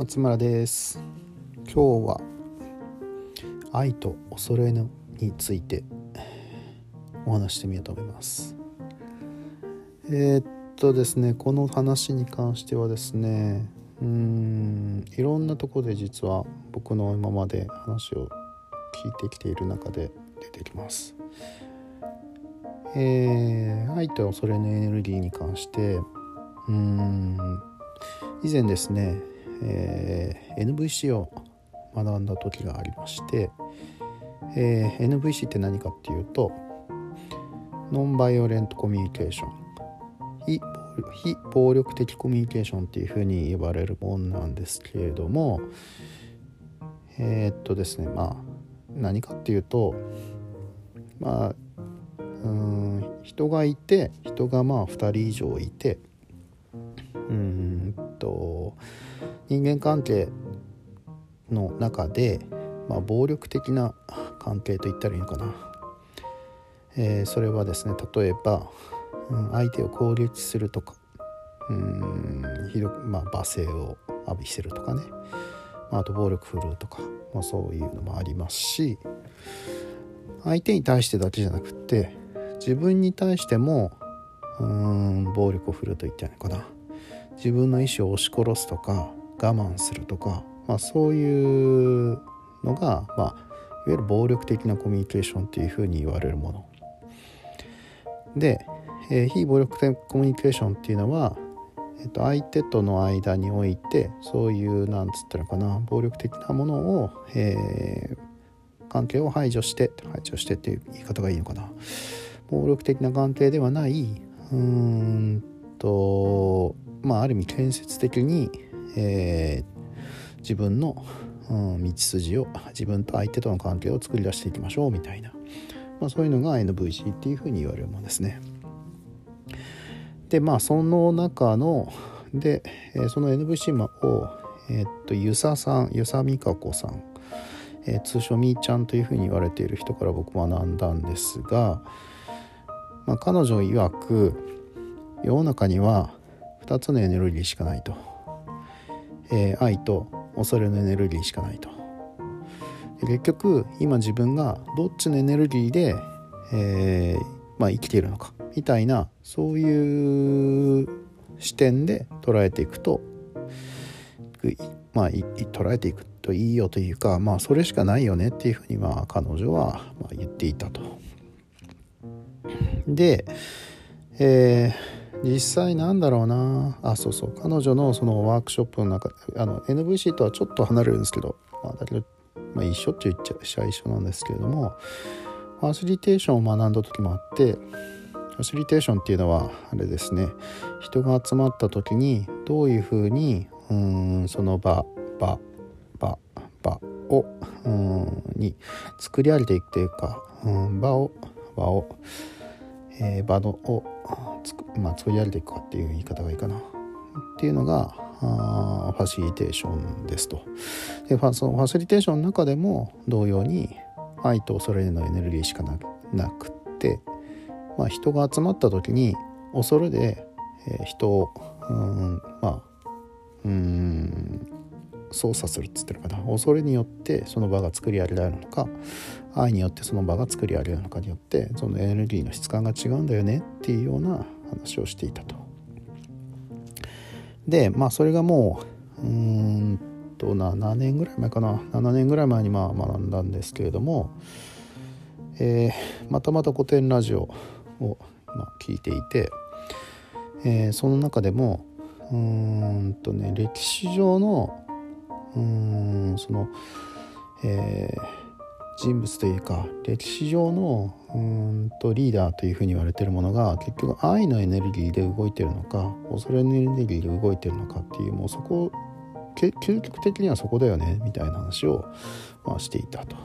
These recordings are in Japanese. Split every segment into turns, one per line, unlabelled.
松村です。今日は愛と恐れについてお話してみようと思います。えー、っとですねこの話に関してはですねうんいろんなとこで実は僕の今まで話を聞いてきている中で出てきます。えー、愛と恐れのエネルギーに関してうん以前ですね、えー、NVC を学んだ時がありまして、えー、NVC って何かっていうとノンバイオレントコミュニケーション。非非暴力的コミュニケーションっていうふうに呼ばれるもんなんですけれどもえー、っとですねまあ何かっていうとまあうん人がいて人がまあ2人以上いて人間関係の中で、まあ、暴力的な関係と言ったらいいのかな、えー、それはですね例えば、うん、相手を攻撃するとかうんひどく、まあ、罵声を浴びせるとかね、まあ、あと暴力振るうとか、まあ、そういうのもありますし相手に対してだけじゃなくって自分に対してもうん暴力を振るうと言ったらいいのかな。自分の意思を押し殺すとか我慢するとか、まあ、そういうのが、まあ、いわゆる暴力的なコミュニケーションというふうに言われるもの。で、えー、非暴力的コミュニケーションっていうのは、えー、と相手との間においてそういうなんつったのかな暴力的なものを、えー、関係を排除して排除してっていう言い方がいいのかな。暴力的な関係ではないうーんとまあある意味建設的に、えー、自分の、うん、道筋を自分と相手との関係を作り出していきましょうみたいな、まあ、そういうのが NVC っていうふうに言われるものですね。でまあその中ので、え、その NVC を、えー、っと遊佐さん遊佐美香子さん、えー、通称みーちゃんというふうに言われている人から僕学んだんですが、まあ、彼女曰く世の中には2つのエネルギーしかないと、えー、愛と恐れのエネルギーしかないと結局今自分がどっちのエネルギーで、えー、まあ、生きているのかみたいなそういう視点で捉えていくとまあ捉えていくといいよというかまあそれしかないよねっていうふうにまあ彼女はま言っていたと。で、えー実際なんだろうな。あそうそう。彼女のそのワークショップの中あの NVC とはちょっと離れるんですけど、まあ、だけど、まあ、一緒って言っちゃしゃ一緒なんですけれどもファシリテーションを学んだ時もあってファシリテーションっていうのはあれですね。人が集まった時にどういうふうにうんその場場場場をうんに作り上げていくというかうん場を場を、えー、場のをつく、まあ、作り上げていくかっていう言い方がいいかな。っていうのがあファシリテーションですと。でファそのファシリテーションの中でも同様に愛と恐れのエネルギーしかなくって、まあ、人が集まった時に恐れで、えー、人をうんまあうん操作するっつってるかな。恐れによってその場が作り上げられるのか愛によってその場が作り上げるのかによってそのエネルギーの質感が違うんだよねっていうような話をしていたと。でまあそれがもううんと7年ぐらい前かな7年ぐらい前にまあ学んだんですけれども、えー、またまた古典ラジオを、ま、聞いていて、えー、その中でもうんとね歴史上のうんその、えー、人物というか歴史上のうんとリーダーというふうに言われてるものが結局愛のエネルギーで動いてるのか恐れのエネルギーで動いてるのかっていうもうそこ究極的にはそこだよねみたいな話を、まあ、していたと、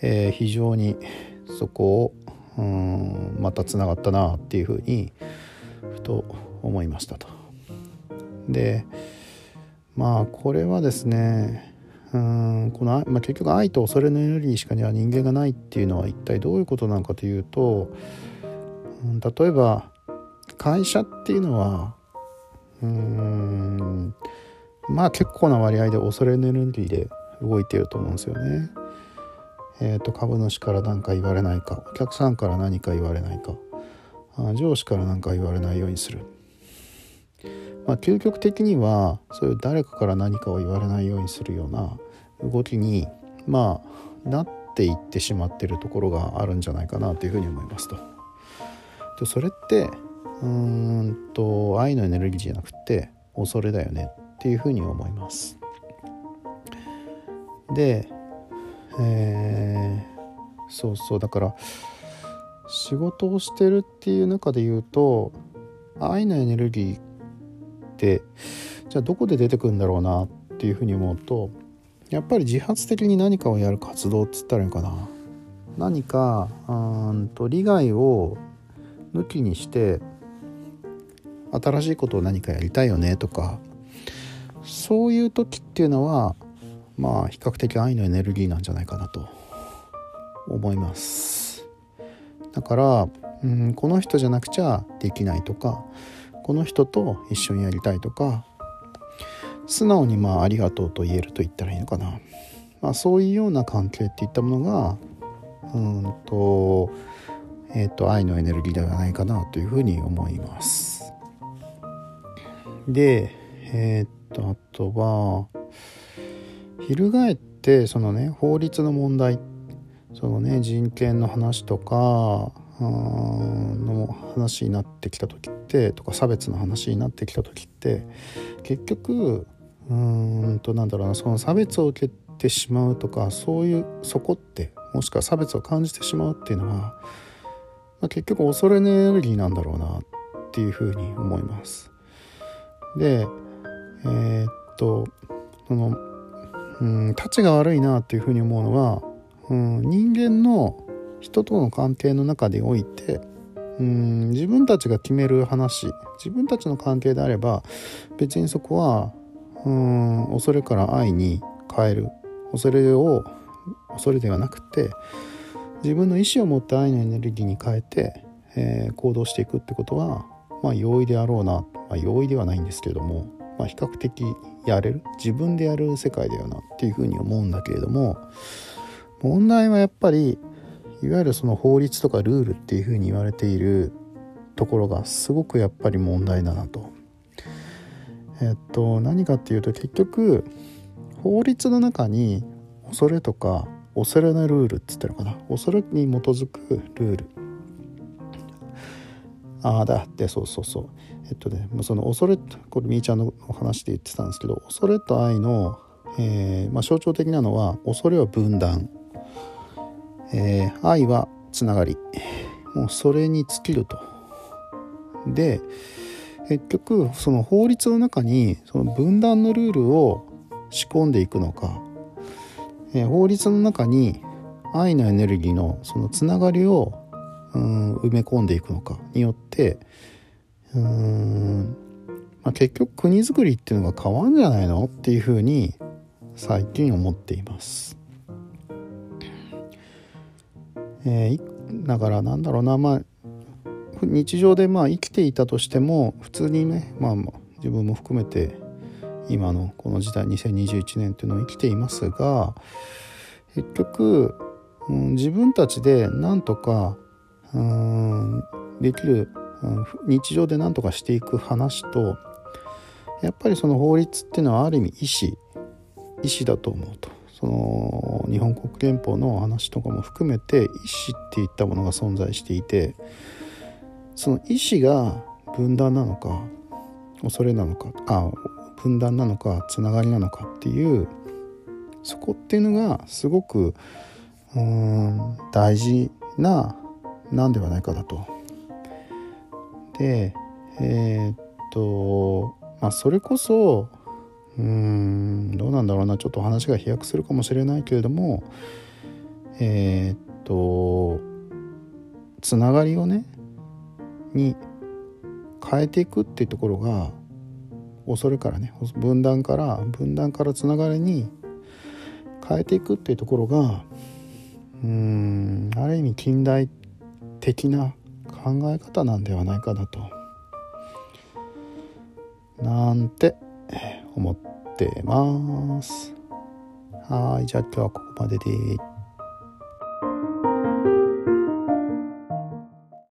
えー、非常にそこをうんまたつながったなっていうふうにふと思いましたと。でまあこれはですねうんこの、まあ、結局愛と恐れのエネルギーしかには人間がないっていうのは一体どういうことなのかというと、うん、例えば会社っていうのはうんまあ結構な割合で恐れのエネルギーで動いてると思うんですよね。えーと、株主から何か言われないかお客さんから何か言われないか上司から何か言われないようにする。まあ、究極的にはそういう誰かから何かを言われないようにするような動きにまあなっていってしまってるところがあるんじゃないかなというふうに思いますと。でそれってうーんと愛のエネルギーじゃなくて恐れだよねっていうふうに思います。で、えー、そうそうだから仕事をしてるっていう中で言うと愛のエネルギーてじゃあどこで出てくるんだろうなっていうふうに思うとやっぱり自発的に何かをやる活動っつったらいいのかな。何かうんと利害を抜きにして新しいことを何かやりたいよねとかそういう時っていうのはまあ比較的愛のエネルギーなんじゃないかなと思います。だからうんこの人じゃなくちゃできないとかこの人と一緒にやりたいとか素直にまあありがとうと言えると言ったらいいのかな、まあ、そういうような関係っていったものがうんとえっ、ー、と愛のエネルギーではないかなというふうに思います。でえっ、とあとは翻ってそのね法律の問題そのね人権の話とかの話になってきた時ってとか差別の話になってきた時って結局うーんとなんだろうなその差別を受けてしまうとかそういうそこってもしくは差別を感じてしまうっていうのは、まあ、結局恐れのエネルギーなんだろうなっていうふうに思います。でえー、っとそのうんたちが悪いなっていうふうに思うのは、うん、人間の人との関係の中でおいてうん自分たちが決める話自分たちの関係であれば別にそこはうん恐れから愛に変える。恐れを恐れではなくて自分の意思を持って愛のエネルギーに変えて、えー、行動していくってことはまあ容易であろうな、まあ、容易ではないんですけれども、まあ、比較的やれる自分でやる世界だよなっていうふうに思うんだけれども問題はやっぱりいわゆるその法律とかルールっていうふうに言われているところがすごくやっぱり問題だなと。えっと何かっていうと結局法律の中に恐れとか恐れのルールっつってるかな。恐れに基づくルール。ああだってそうそうそう。えっとねその恐れこれみーちゃんの話で言ってたんですけど恐れと愛の、えーまあ、象徴的なのは恐れは分断。えー、愛はつながりもうそれに尽きると。で結局その法律の中にその分断のルールを仕込んでいくのか、えー、法律の中に愛のエネルギーのそのつながりをうん埋め込んでいくのかによってうん、まあ、結局国づくりっていうのが変わるんじゃないの？っていうふうに最近思っています。えー、だからなんだろうなまあ日常でまあ生きていたとしても普通にねまあ自分も含めて今のこの時代2021年っていうのを生きていますが結局、うん、自分たちでなんとかうんできる、うん、日常で何とかしていく話とやっぱりその法律っていうのはある意味意思意思だと思うと。その日本国憲法の話とかも含めて意思っていったものが存在していてその意思が分断なのか恐れなのかあ分断なのかつながりなのかっていうそこっていうのがすごくうん大事ななんではないかなと。でえー、っとまあそれこそうんんだろうなちょっと話が飛躍するかもしれないけれどもえー、っとつながりをねに変えていくっていうところが恐れからね分断から分断からつながりに変えていくっていうところがうんある意味近代的な考え方なんではないかなと。なんて思ってってます。はいじゃあ今日はここまでで。